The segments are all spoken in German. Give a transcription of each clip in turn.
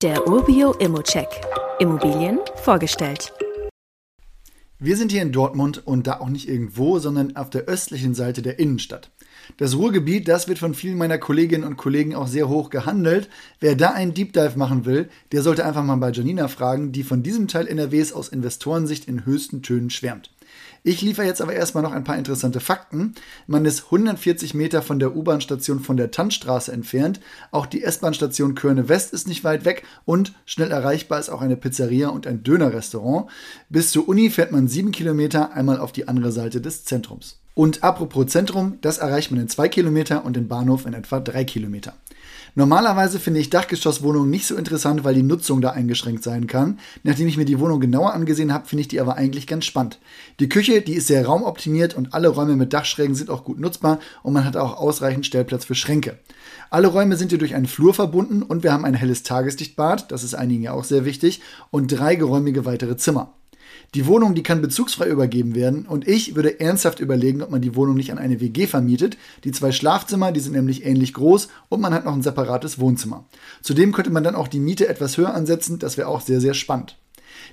Der Urbio Immocheck. Immobilien vorgestellt. Wir sind hier in Dortmund und da auch nicht irgendwo, sondern auf der östlichen Seite der Innenstadt. Das Ruhrgebiet, das wird von vielen meiner Kolleginnen und Kollegen auch sehr hoch gehandelt. Wer da einen Deep Dive machen will, der sollte einfach mal bei Janina fragen, die von diesem Teil NRWs aus Investorensicht in höchsten Tönen schwärmt. Ich liefere jetzt aber erstmal noch ein paar interessante Fakten. Man ist 140 Meter von der U-Bahn-Station von der Tannstraße entfernt. Auch die S-Bahn-Station Körne West ist nicht weit weg und schnell erreichbar ist auch eine Pizzeria und ein Dönerrestaurant. Bis zur Uni fährt man sieben Kilometer einmal auf die andere Seite des Zentrums. Und apropos Zentrum, das erreicht man in zwei Kilometer und den Bahnhof in etwa drei Kilometer. Normalerweise finde ich Dachgeschosswohnungen nicht so interessant, weil die Nutzung da eingeschränkt sein kann. Nachdem ich mir die Wohnung genauer angesehen habe, finde ich die aber eigentlich ganz spannend. Die Küche, die ist sehr raumoptimiert und alle Räume mit Dachschrägen sind auch gut nutzbar und man hat auch ausreichend Stellplatz für Schränke. Alle Räume sind hier durch einen Flur verbunden und wir haben ein helles Tageslichtbad, das ist einigen ja auch sehr wichtig, und drei geräumige weitere Zimmer. Die Wohnung, die kann bezugsfrei übergeben werden und ich würde ernsthaft überlegen, ob man die Wohnung nicht an eine WG vermietet. Die zwei Schlafzimmer, die sind nämlich ähnlich groß und man hat noch ein separates Wohnzimmer. Zudem könnte man dann auch die Miete etwas höher ansetzen, das wäre auch sehr, sehr spannend.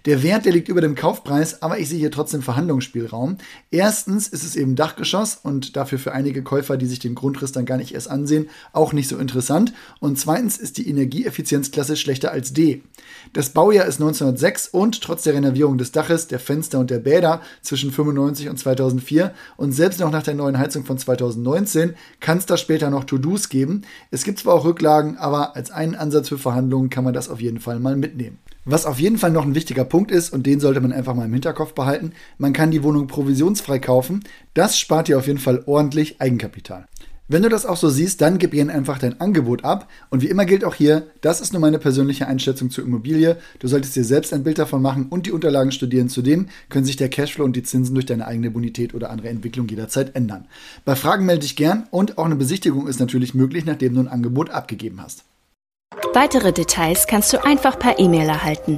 Der Wert, der liegt über dem Kaufpreis, aber ich sehe hier trotzdem Verhandlungsspielraum. Erstens ist es eben Dachgeschoss und dafür für einige Käufer, die sich den Grundriss dann gar nicht erst ansehen, auch nicht so interessant. Und zweitens ist die Energieeffizienzklasse schlechter als D. Das Baujahr ist 1906 und trotz der Renovierung des Daches, der Fenster und der Bäder zwischen 95 und 2004 und selbst noch nach der neuen Heizung von 2019 kann es da später noch To-Dos geben. Es gibt zwar auch Rücklagen, aber als einen Ansatz für Verhandlungen kann man das auf jeden Fall mal mitnehmen. Was auf jeden Fall noch ein wichtiger Punkt ist, und den sollte man einfach mal im Hinterkopf behalten, man kann die Wohnung provisionsfrei kaufen. Das spart dir auf jeden Fall ordentlich Eigenkapital. Wenn du das auch so siehst, dann gib ihnen einfach dein Angebot ab. Und wie immer gilt auch hier, das ist nur meine persönliche Einschätzung zur Immobilie. Du solltest dir selbst ein Bild davon machen und die Unterlagen studieren. Zudem können sich der Cashflow und die Zinsen durch deine eigene Bonität oder andere Entwicklung jederzeit ändern. Bei Fragen melde dich gern und auch eine Besichtigung ist natürlich möglich, nachdem du ein Angebot abgegeben hast. Weitere Details kannst du einfach per E-Mail erhalten.